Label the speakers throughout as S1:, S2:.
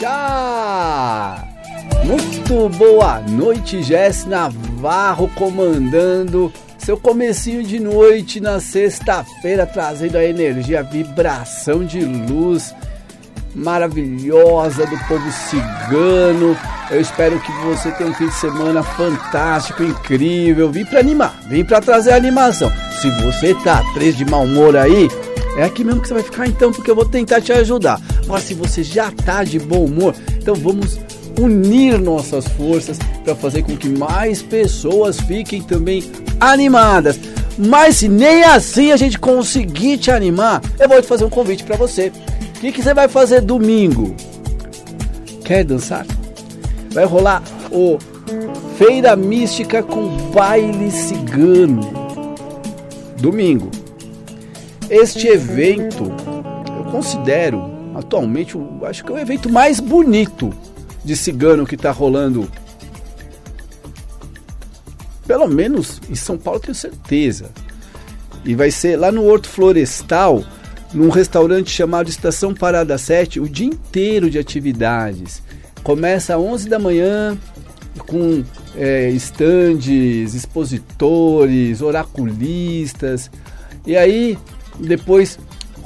S1: Já! Muito boa noite, Jess Navarro comandando seu comecinho de noite na sexta-feira, trazendo a energia, a vibração de luz maravilhosa do povo cigano. Eu espero que você tenha um fim de semana fantástico, incrível. Vim para animar, vim para trazer animação. Se você tá três de mau humor aí, é aqui mesmo que você vai ficar então, porque eu vou tentar te ajudar. Agora, se você já tá de bom humor, então vamos unir nossas forças para fazer com que mais pessoas fiquem também animadas. Mas se nem assim a gente conseguir te animar, eu vou te fazer um convite para você. O que, que você vai fazer domingo? Quer dançar? Vai rolar o Feira Mística com baile cigano. Domingo. Este evento eu considero atualmente, acho que é o evento mais bonito de cigano que está rolando. Pelo menos em São Paulo, tenho certeza. E vai ser lá no Horto Florestal, num restaurante chamado Estação Parada 7, o dia inteiro de atividades. Começa às 11 da manhã com é, estandes, expositores, oraculistas. E aí depois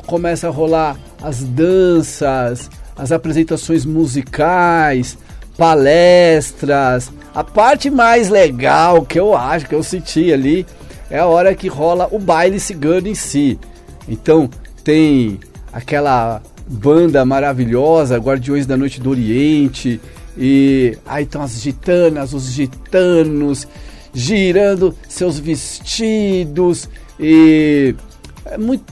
S1: começa a rolar as danças, as apresentações musicais, palestras. A parte mais legal que eu acho, que eu senti ali, é a hora que rola o baile cigano em si. Então tem aquela banda maravilhosa, Guardiões da Noite do Oriente, e aí estão as gitanas, os gitanos girando seus vestidos e é muito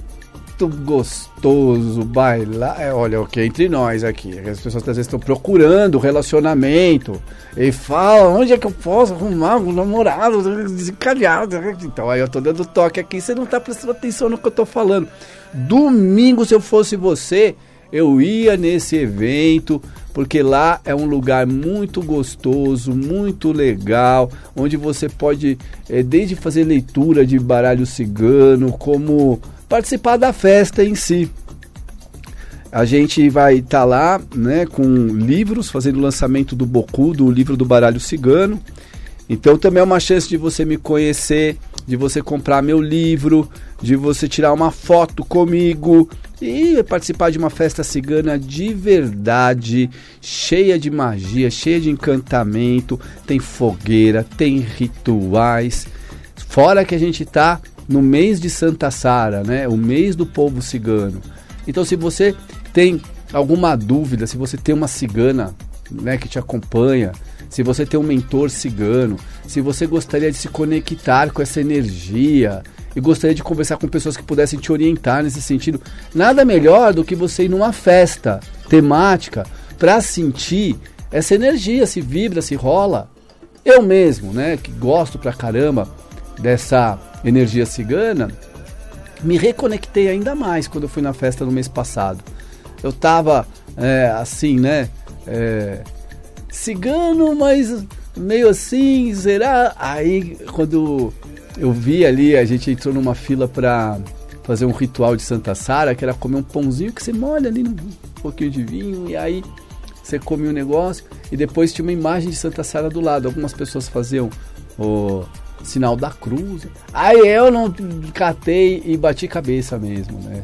S1: gostoso bailar. É, olha, o que é entre nós aqui. As pessoas às vezes estão procurando relacionamento e falam: onde é que eu posso arrumar um namorado desencalhado? Então aí eu tô dando toque aqui, você não tá prestando atenção no que eu tô falando. Domingo, se eu fosse você, eu ia nesse evento, porque lá é um lugar muito gostoso, muito legal, onde você pode, é, desde fazer leitura de baralho cigano, como participar da festa em si. A gente vai estar tá lá né, com livros, fazendo o lançamento do Boku, do livro do baralho cigano. Então também é uma chance de você me conhecer, de você comprar meu livro, de você tirar uma foto comigo e participar de uma festa cigana de verdade, cheia de magia, cheia de encantamento, tem fogueira, tem rituais. Fora que a gente tá no mês de Santa Sara, né? O mês do povo cigano. Então, se você tem alguma dúvida, se você tem uma cigana né, que te acompanha, se você tem um mentor cigano, se você gostaria de se conectar com essa energia e gostaria de conversar com pessoas que pudessem te orientar nesse sentido, nada melhor do que você ir numa festa temática para sentir essa energia, se vibra, se rola. Eu mesmo, né, que gosto pra caramba dessa energia cigana, me reconectei ainda mais quando eu fui na festa no mês passado. Eu tava é, assim, né? É, cigano, mas meio assim, será? Aí quando eu vi ali, a gente entrou numa fila pra fazer um ritual de Santa Sara, que era comer um pãozinho que você molha ali num pouquinho de vinho, e aí você come o um negócio, e depois tinha uma imagem de Santa Sara do lado. Algumas pessoas faziam o sinal da cruz. Aí eu não catei e bati cabeça mesmo, né?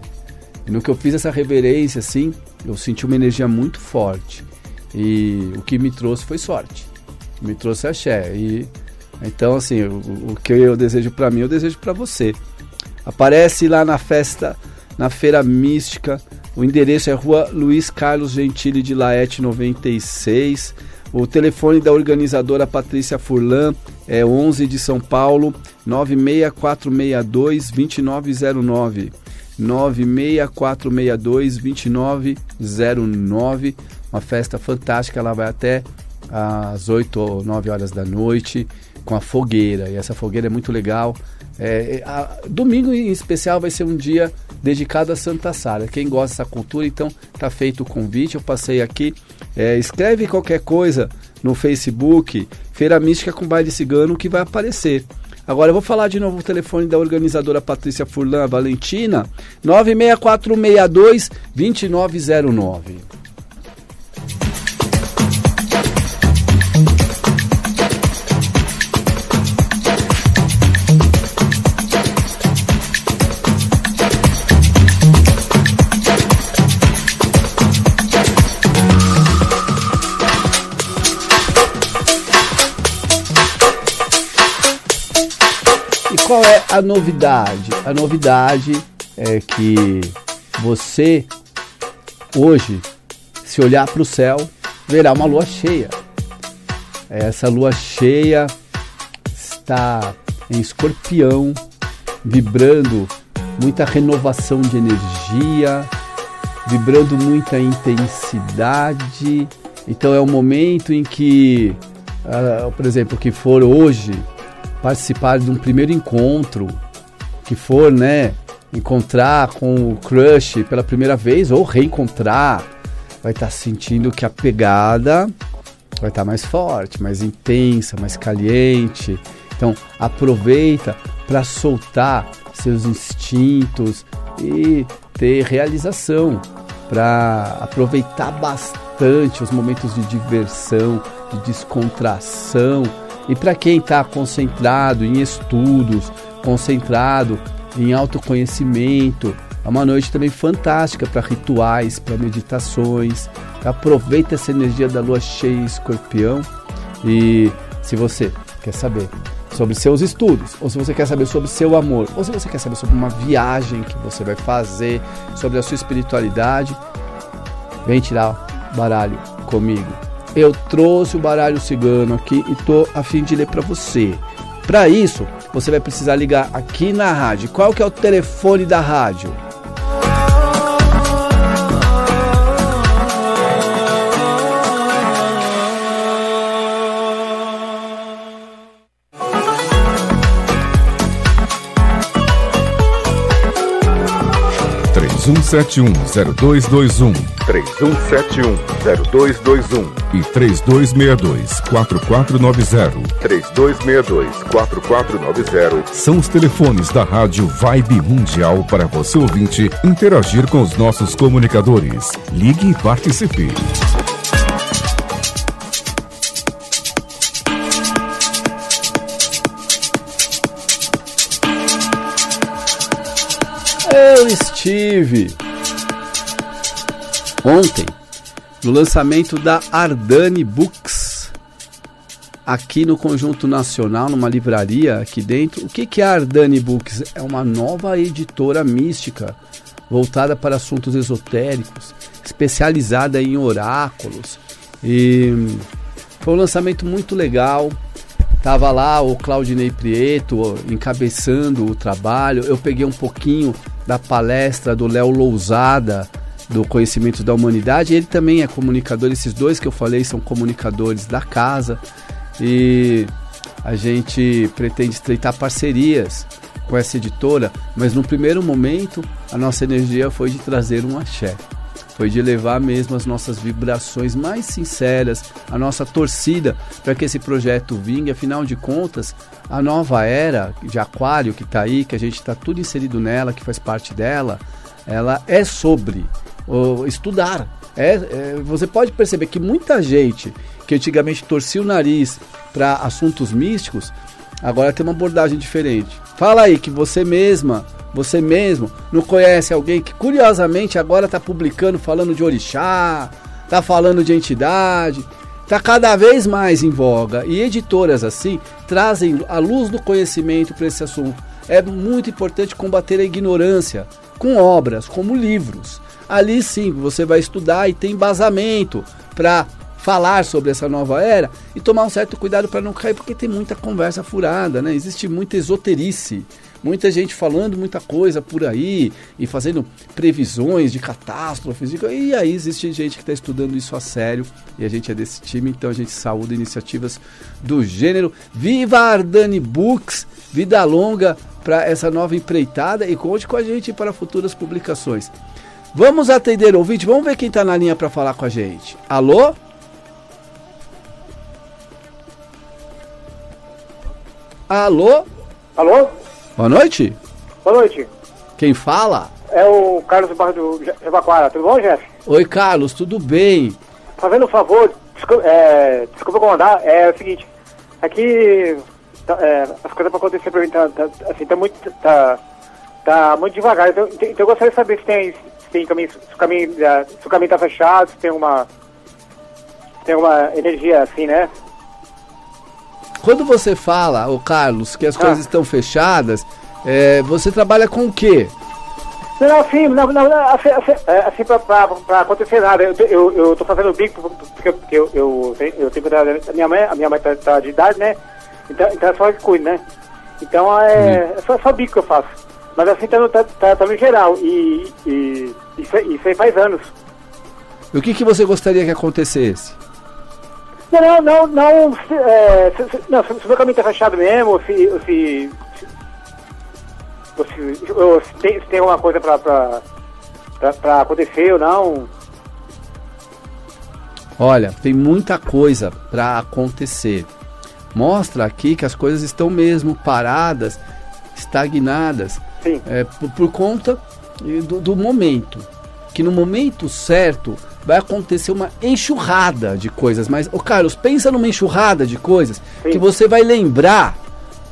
S1: E no que eu fiz essa reverência, assim, eu senti uma energia muito forte. E o que me trouxe foi sorte. Me trouxe axé. E então, assim, o, o que eu desejo para mim, eu desejo para você. Aparece lá na festa, na Feira Mística. O endereço é Rua Luiz Carlos Gentili de Laete 96. O telefone da organizadora Patrícia Furlan é 11 de São Paulo, 96462 2909. 96462 2909. Uma festa fantástica, ela vai até às 8 ou 9 horas da noite com a fogueira. E essa fogueira é muito legal. É, a, domingo em especial vai ser um dia dedicado a Santa Sara. Quem gosta dessa cultura, então tá feito o convite. Eu passei aqui. É, escreve qualquer coisa no Facebook, Feira Mística com Baile Cigano, que vai aparecer. Agora eu vou falar de novo o telefone da organizadora Patrícia Furlan Valentina, 96462 2909. A novidade? A novidade é que você hoje, se olhar para o céu, verá uma lua cheia. Essa lua cheia está em escorpião, vibrando muita renovação de energia, vibrando muita intensidade. Então é um momento em que, uh, por exemplo, que for hoje participar de um primeiro encontro, que for, né, encontrar com o crush pela primeira vez ou reencontrar, vai estar tá sentindo que a pegada vai estar tá mais forte, mais intensa, mais caliente. Então aproveita para soltar seus instintos e ter realização, para aproveitar bastante os momentos de diversão, de descontração. E para quem está concentrado em estudos, concentrado em autoconhecimento, é uma noite também fantástica para rituais, para meditações. Aproveita essa energia da lua cheia escorpião. E se você quer saber sobre seus estudos, ou se você quer saber sobre seu amor, ou se você quer saber sobre uma viagem que você vai fazer, sobre a sua espiritualidade, vem tirar baralho comigo. Eu trouxe o baralho cigano aqui e tô a fim de ler para você. Para isso, você vai precisar ligar aqui na rádio. Qual que é o telefone da rádio?
S2: 31710221. 31710221. E 3262-4490. 3262-4490. São os telefones da Rádio Vibe Mundial para você ouvinte interagir com os nossos comunicadores. Ligue e participe.
S1: Eu estive ontem no lançamento da Ardani Books aqui no Conjunto Nacional, numa livraria aqui dentro. O que, que é a Ardani Books? É uma nova editora mística voltada para assuntos esotéricos, especializada em oráculos. E foi um lançamento muito legal. Tava lá o Claudinei Prieto encabeçando o trabalho. Eu peguei um pouquinho da palestra do Léo Lousada, do Conhecimento da Humanidade. Ele também é comunicador, esses dois que eu falei são comunicadores da casa. E a gente pretende estreitar parcerias com essa editora, mas no primeiro momento a nossa energia foi de trazer um axé foi de levar mesmo as nossas vibrações mais sinceras, a nossa torcida para que esse projeto vingue. Afinal de contas, a nova era de Aquário que está aí, que a gente está tudo inserido nela, que faz parte dela, ela é sobre estudar. É, é, você pode perceber que muita gente que antigamente torcia o nariz para assuntos místicos, agora tem uma abordagem diferente. Fala aí que você mesma você mesmo não conhece alguém que curiosamente agora está publicando falando de orixá, está falando de entidade, está cada vez mais em voga e editoras assim trazem a luz do conhecimento para esse assunto. É muito importante combater a ignorância com obras como livros. Ali sim você vai estudar e tem embasamento para falar sobre essa nova era e tomar um certo cuidado para não cair, porque tem muita conversa furada, né? Existe muita esoterice muita gente falando muita coisa por aí e fazendo previsões de catástrofes. E aí existe gente que está estudando isso a sério e a gente é desse time, então a gente saúda iniciativas do gênero. Viva Ardani Books, vida longa para essa nova empreitada e conte com a gente para futuras publicações. Vamos atender o ouvinte, vamos ver quem está na linha para falar com a gente. Alô? Alô?
S3: Alô?
S1: Boa noite.
S3: Boa noite.
S1: Quem fala?
S3: É o Carlos do bairro do Evacuara. Tudo bom, Jeff?
S1: Oi, Carlos, tudo bem?
S3: Fazendo um favor, desculpa, é, desculpa comandar, é o seguinte, aqui tá, é, as coisas para acontecer pra mim tá, tá, assim, tá muito, tá, tá muito devagar, então, então eu gostaria de saber se tem, se tem caminho, se o caminho, se o caminho tá fechado, se tem uma, tem uma energia assim, né?
S1: Quando você fala, o Carlos, que as
S3: Ah.
S1: coisas estão fechadas, é, você trabalha com o quê?
S3: Não, não, assim, não, assim, assim, é, assim pra, pra, pra acontecer nada. Eu, eu, eu tô fazendo bico porque, porque eu, eu, tenho- eu tenho que cuidar da minha mãe, a minha mãe tá, tá de idade, né? Então, então é só que cuido, né? Então é, é só, só bico que eu faço. Mas assim tá no, tá, tá, tá no geral. E, e isso, aí- isso aí faz anos.
S1: E o que, que você gostaria que acontecesse?
S3: Não, não, não, não, se, é, se, se- não, se, se o meu caminho tá fechado mesmo, ou se, ou se, ou se, ou se tem, se tem alguma coisa pra, pra, pra, pra acontecer ou não.
S1: Olha, tem muita coisa para acontecer. Mostra aqui que as coisas estão mesmo paradas, estagnadas, é, por, por conta eh, do, do momento. Que no momento certo vai acontecer uma enxurrada de coisas. Mas, ô Carlos, pensa numa enxurrada de coisas
S3: Sim.
S1: que você vai lembrar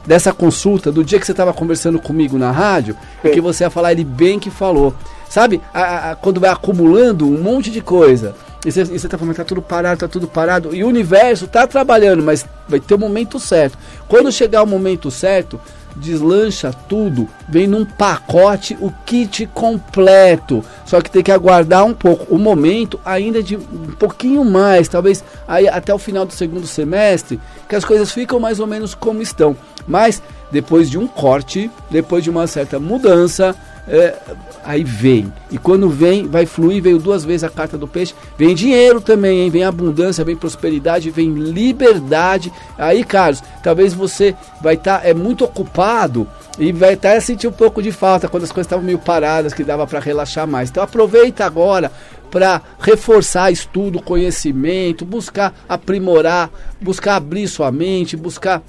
S1: dessa consulta do dia que você estava conversando comigo na rádio e
S3: Sim.
S1: que você ia falar ele bem que falou. Sabe, a- a- quando vai acumulando um monte de coisa e você, e você tá falando, tá tudo parado, tá tudo parado, e o universo tá trabalhando, mas vai ter o momento certo. Quando chegar o momento certo, deslancha tudo, vem num pacote o kit completo. Só que tem que aguardar um pouco. O momento ainda de um pouquinho mais, talvez aí até o final do segundo semestre, que as coisas ficam mais ou menos como estão. Mas depois de um corte, depois de uma certa mudança, é, aí vem. E quando vem, vai fluir, veio duas vezes a carta do peixe, vem dinheiro também, hein? vem abundância, vem prosperidade, vem liberdade. Aí, Carlos, talvez você vai estar é muito ocupado e vai estar a sentir um pouco de falta quando as coisas estavam meio paradas, que dava para relaxar mais. Então aproveita agora para reforçar estudo, conhecimento, buscar aprimorar, buscar abrir sua mente, buscar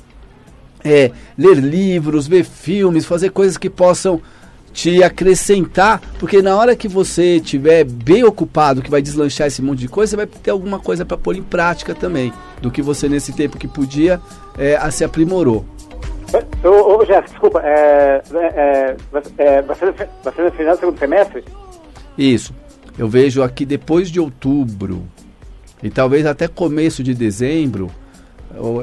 S1: é, ler livros, ver filmes, fazer coisas que possam te acrescentar, porque na hora que você estiver bem ocupado, que vai deslanchar esse monte de coisa, você vai ter alguma coisa para pôr em prática também, do que você nesse tempo que podia é, se aprimorou.
S3: Ô, ô, desculpa, é, é, é, vai- é, ser, no final do segundo semestre?
S1: Isso. Eu vejo aqui depois de outubro e talvez até começo de dezembro,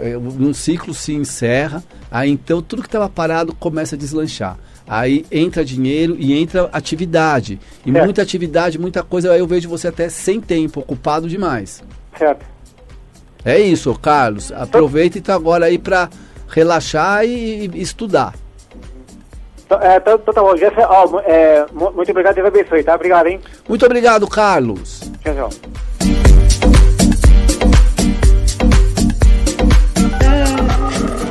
S1: é, um ciclo se encerra, aí então tudo que estava parado começa a deslanchar. Aí entra dinheiro e entra atividade. E
S3: Certo.
S1: muita atividade, muita coisa, aí eu vejo você até sem tempo, ocupado demais.
S3: Certo.
S1: É isso, Carlos. Aproveita então agora aí para relaxar e, e estudar.
S3: Então, é, então, então tá bom, Jéssica, ó, é, mu- muito obrigado, Deus abençoe, tá? Obrigado, hein?
S1: Muito obrigado, Carlos.
S3: Tchau, tchau.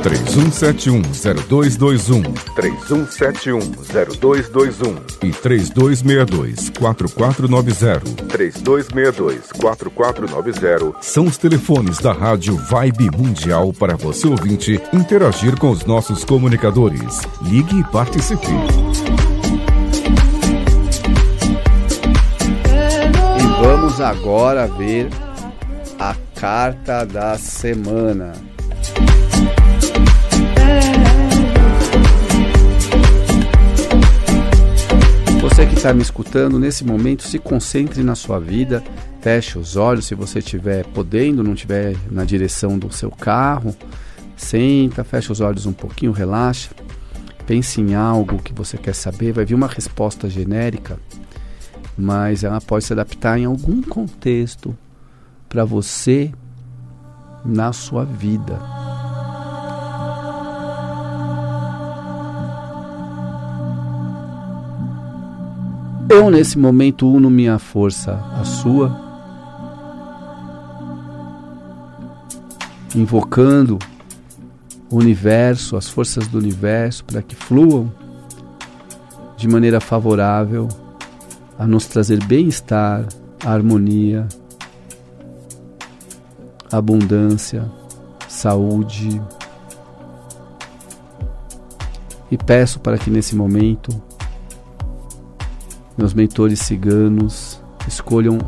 S2: 31710221
S4: 31710221
S2: e 3262-4490
S4: 3262-4490
S2: são os telefones da Rádio Vibe Mundial para você ouvinte interagir com os nossos comunicadores. Ligue e participe.
S1: E vamos agora ver a carta da semana. Você que está me escutando nesse momento, se concentre na sua vida, feche os olhos se você estiver podendo, não estiver na direção do seu carro. Senta, fecha os olhos um pouquinho, relaxa. Pense em algo que você quer saber, vai vir uma resposta genérica mas ela pode se adaptar em algum contexto para você na sua vida. Eu, nesse momento, uno minha força à sua, invocando o universo, as forças do universo, para que fluam de maneira favorável a nos trazer bem-estar, harmonia, abundância, saúde. E peço para que nesse momento meus mentores ciganos escolham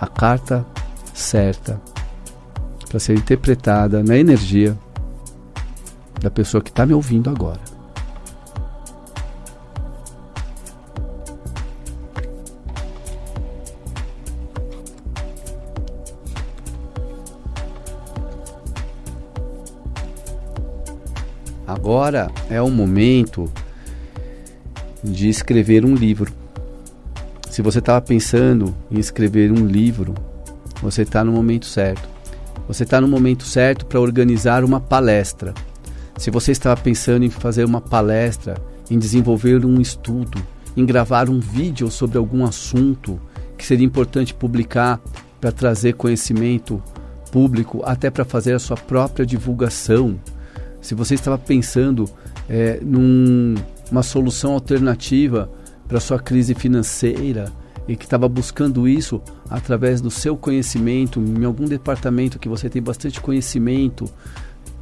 S1: a carta certa para ser interpretada na energia da pessoa que está me ouvindo agora. Agora é o momento de escrever um livro. Se você estava pensando em escrever um livro, você está no momento certo. Você está no momento certo para organizar uma palestra. Se você estava pensando em fazer uma palestra, em desenvolver um estudo, em gravar um vídeo sobre algum assunto que seria importante publicar para trazer conhecimento público, até para fazer a sua própria divulgação. Se você estava pensando é, numa solução alternativa para sua crise financeira e que estava buscando isso através do seu conhecimento, em algum departamento que você tem bastante conhecimento,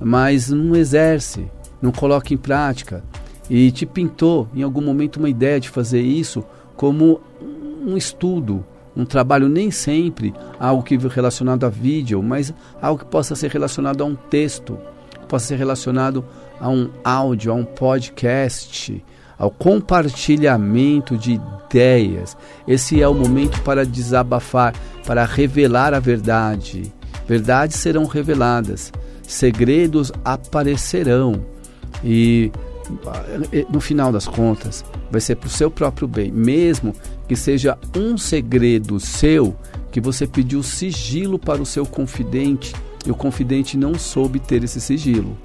S1: mas não exerce, não coloca em prática, e te pintou em algum momento uma ideia de fazer isso como um estudo, um trabalho nem sempre algo que relacionado a vídeo, mas algo que possa ser relacionado a um texto, possa ser relacionado a um áudio, a um podcast, ao compartilhamento de ideias. Esse é o momento para desabafar, para revelar a verdade. Verdades serão reveladas, segredos aparecerão. E no final das contas, vai ser para o seu próprio bem, mesmo que seja um segredo seu que você pediu sigilo para o seu confidente e o confidente não soube ter esse sigilo.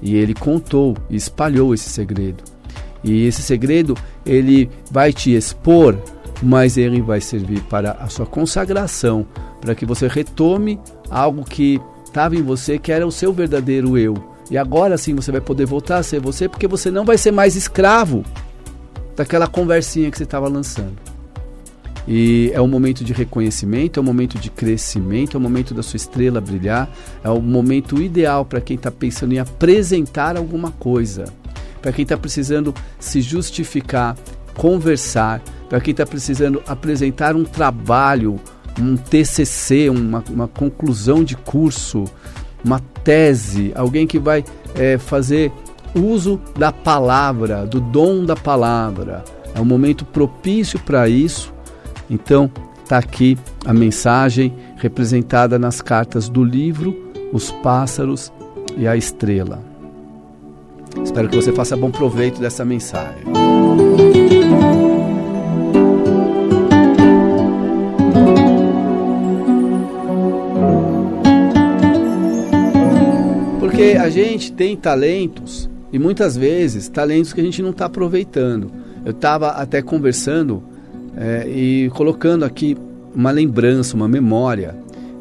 S1: E ele contou e espalhou esse segredo. E esse segredo ele vai te expor, mas ele vai servir para a sua consagração, para que você retome algo que estava em você, que era o seu verdadeiro eu. E agora sim você vai poder voltar a ser você, porque você não vai ser mais escravo daquela conversinha que você estava lançando. E é um momento de reconhecimento, é um momento de crescimento, é um momento da sua estrela brilhar, é o momento ideal para quem está pensando em apresentar alguma coisa para quem está precisando se justificar, conversar, para quem está precisando apresentar um trabalho, um TCC, uma, uma, conclusão de curso, uma tese, alguém que vai é, fazer uso da palavra, do dom da palavra. É um momento propício para isso. Então, está aqui a mensagem representada nas cartas do livro Os Pássaros e a Estrela. Espero que você faça bom proveito dessa mensagem. Porque a gente tem talentos e muitas vezes talentos que a gente não está aproveitando. Eu estava até conversando é, e colocando aqui uma lembrança, uma memória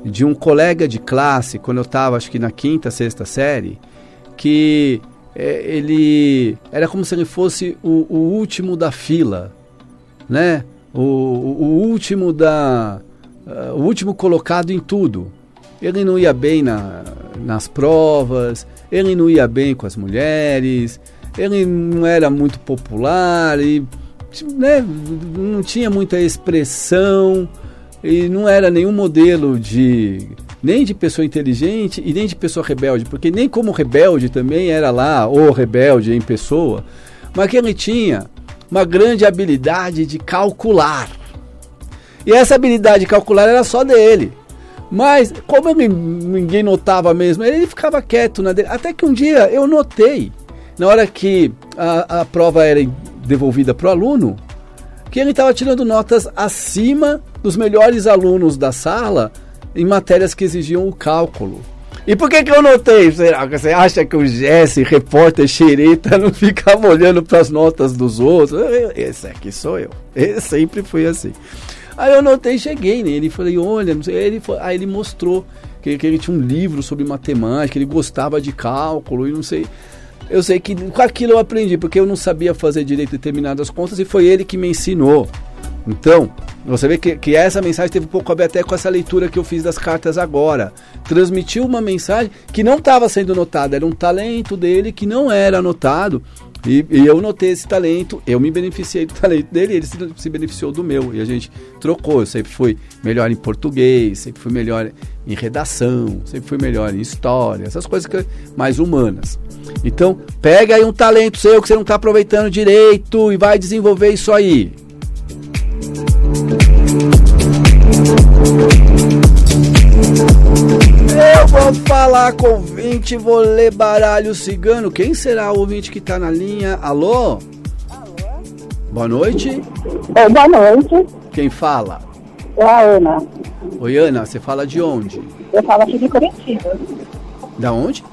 S1: de um colega de classe, quando eu estava acho que na quinta, sexta série, que é, ele era como se ele fosse o, o último da fila, né? O, o, último da uh, o último colocado em tudo. Ele não ia bem na, nas provas, ele não ia bem com as mulheres, ele não era muito popular e né, não tinha muita expressão e não era nenhum modelo de nem de pessoa inteligente e nem de pessoa rebelde, porque nem como rebelde também era lá o rebelde em pessoa, mas que ele tinha uma grande habilidade de calcular. E essa habilidade de calcular era só dele. Mas, como ele, ninguém notava mesmo, ele ficava quieto na dele. Até que um dia eu notei, na hora que a, a prova era devolvida para o aluno, que ele estava tirando notas acima dos melhores alunos da sala em matérias que exigiam o cálculo. E por que, que eu notei? Será que você acha que o Jesse, repórter xereta, não ficava olhando para as notas dos outros? Esse aqui sou eu. Sempre fui assim. Aí eu notei, cheguei nele falei, olha, não sei. Ele, aí ele mostrou que, que ele tinha um livro sobre matemática, ele gostava de cálculo e não sei. Eu sei que com aquilo eu aprendi, porque eu não sabia fazer direito determinadas contas e foi ele que me ensinou. Então, você vê que, que essa mensagem teve um pouco a ver até com essa leitura que eu fiz das cartas agora. Transmitiu uma mensagem que não estava sendo notada, era um talento dele que não era notado. E, e, eu notei esse talento, eu me beneficiei do talento dele, ele se, se, beneficiou do meu. E a gente trocou. Eu sempre fui melhor em português, sempre fui melhor em redação, sempre fui melhor em história, essas coisas que, mais humanas. Então, pega aí um talento seu que você não está aproveitando direito e vai desenvolver isso aí. Eu vou falar com Gente, vou ler baralho cigano. Quem será o ouvinte que tá na linha? Alô? Boa noite.
S4: É, boa noite.
S1: Quem fala?
S4: É a Ana.
S1: Oi, Ana, você fala de onde?
S4: Eu falo aqui de Curitiba.
S1: Da onde?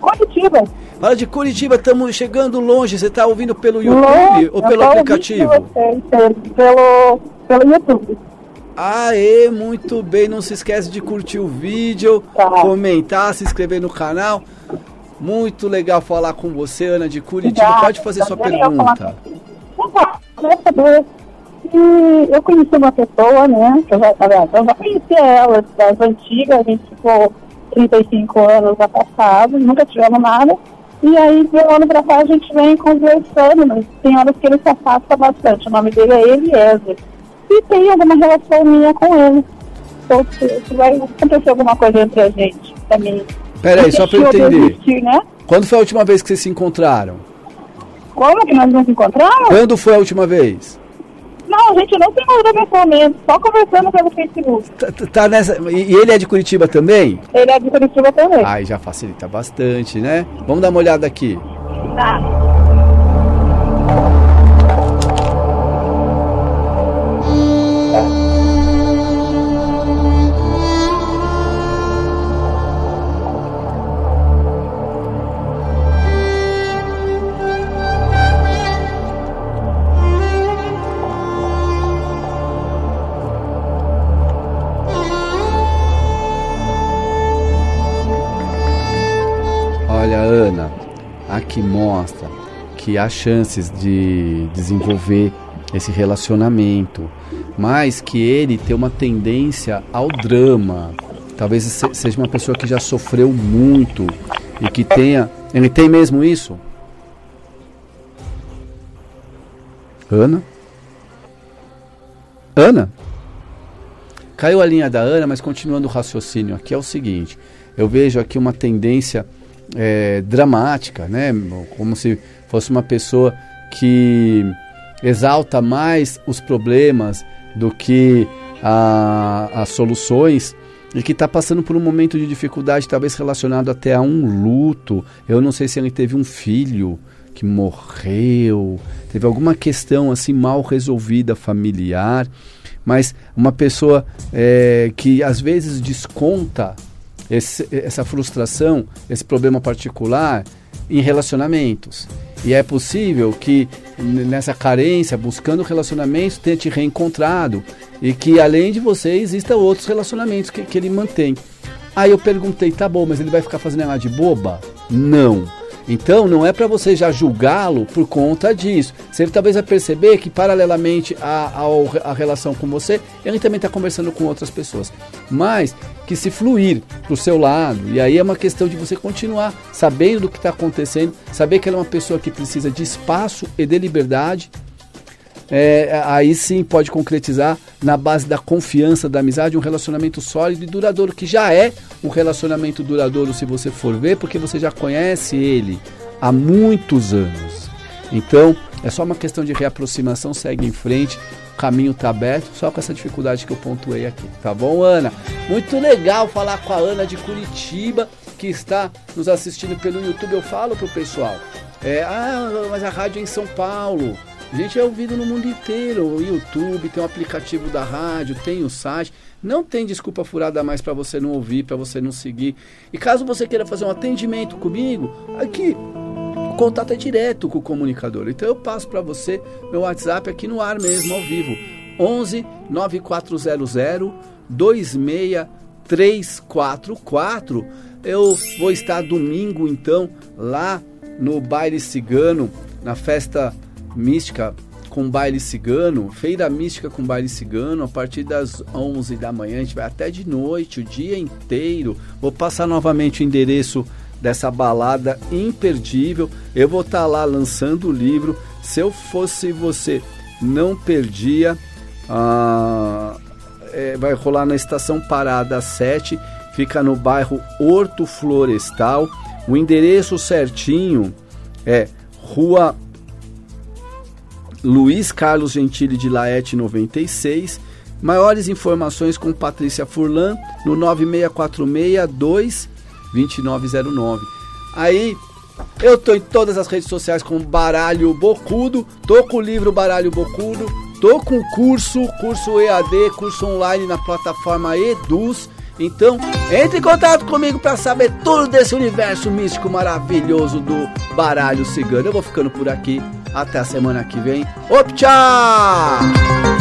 S4: Curitiba.
S1: Fala de Curitiba, estamos chegando longe. Você está ouvindo pelo YouTube
S4: Longe,
S1: ou pelo aplicativo?
S4: vocês Pelo, pelo, pelo YouTube.
S1: Aê, muito bem. Não se esquece de curtir o vídeo,
S4: Tá.
S1: comentar, se inscrever no canal. Muito legal falar com você, Ana de Curitiba.
S4: Obrigada.
S1: Pode fazer sua
S4: falar
S1: pergunta.
S4: Então, queria saber se eu conheci uma pessoa, né? Que eu já, eu já conhecia ela das antigas, a gente ficou 35 anos afastados, nunca tivemos nada. E aí, de um ano pra cá, a gente vem conversando, mas tem horas que ele se afasta bastante. O nome dele é Eliezer. E tem alguma relação minha com ele. Então, se, se vai acontecer alguma coisa entre a gente também.
S1: Peraí, só para eu entender.
S4: Né?
S1: Quando foi a última vez que vocês se encontraram?
S4: Como que nós nos encontramos?
S1: Quando foi a última vez?
S4: Não, a gente não se encontrou pessoalmente, só conversando pelo Facebook.
S1: Tá, tá- tá nessa... E e ele é de Curitiba também?
S4: Ele é de Curitiba também.
S1: Ai, já facilita bastante, né? Vamos dar uma olhada aqui.
S4: Tá.
S1: Que há chances de desenvolver esse relacionamento, mas que ele tem uma tendência ao drama. Talvez se- seja uma pessoa que já sofreu muito e que tenha. Ele tem mesmo isso? Ana? Ana? Caiu a linha da Ana, mas continuando o raciocínio aqui é o seguinte: eu vejo aqui uma tendência é, dramática, né? Como se fosse uma pessoa que exalta mais os problemas do que a- as soluções e que está passando por um momento de dificuldade, talvez relacionado até a um luto. Eu não sei se ele teve um filho que morreu, teve alguma questão assim mal resolvida familiar, mas uma pessoa é, que às vezes desconta esse- essa frustração, esse problema particular em relacionamentos. E é possível que nessa carência, buscando relacionamentos, tenha te reencontrado e que além de você existam outros relacionamentos que, que ele mantém. Aí eu perguntei, tá bom, mas ele vai ficar fazendo ela de boba? Não. Então não é para você já julgá-lo por conta disso. Você talvez vai perceber que paralelamente à, ao- à relação com você, ele também está conversando com outras pessoas. Mas que se fluir para o seu lado, e aí é uma questão de você continuar sabendo do que está acontecendo, saber que ela é uma pessoa que precisa de espaço e de liberdade, é, aí sim pode concretizar na base da confiança, da amizade, um relacionamento sólido e duradouro, que já é um relacionamento duradouro se você for ver, porque você já conhece ele há muitos anos. Então, é só uma questão de reaproximação, segue em frente, o caminho está aberto, só com essa dificuldade que eu pontuei aqui. Tá bom, Ana? Muito legal falar com a Ana de Curitiba, que está nos assistindo pelo YouTube. Eu falo pro pessoal, é, ah, mas a rádio é em São Paulo. A gente é ouvido no mundo inteiro. O YouTube, tem o aplicativo da rádio, tem o site. Não tem desculpa furada mais para você não ouvir, para você não seguir. E caso você queira fazer um atendimento comigo, aqui o contato é direto com o comunicador. Então eu passo para você meu WhatsApp aqui no ar mesmo, ao vivo. 11 9400 26344. Eu vou estar domingo então lá no baile cigano, na festa mística com baile cigano, feira mística com baile cigano, a partir das 11 da manhã, a gente vai até de noite, o dia inteiro. Vou passar novamente o endereço dessa balada imperdível. Eu vou estar lá lançando o livro. Se eu fosse você, não perdia. Ah, é, vai rolar na Estação Parada 7, fica no bairro Horto Florestal. O endereço certinho é Rua Luiz Carlos Gentili de Laete 96. Maiores informações com Patrícia Furlan no 9646 2909. Aí eu tô em todas as redes sociais com Baralho Bocudo, tô com o livro Baralho Bocudo, tô com o curso, curso EAD, curso online na plataforma Eduz. Então, entre em contato comigo para saber tudo desse universo místico maravilhoso do baralho cigano. Eu vou ficando por aqui. Até a semana que vem. Op, tchau!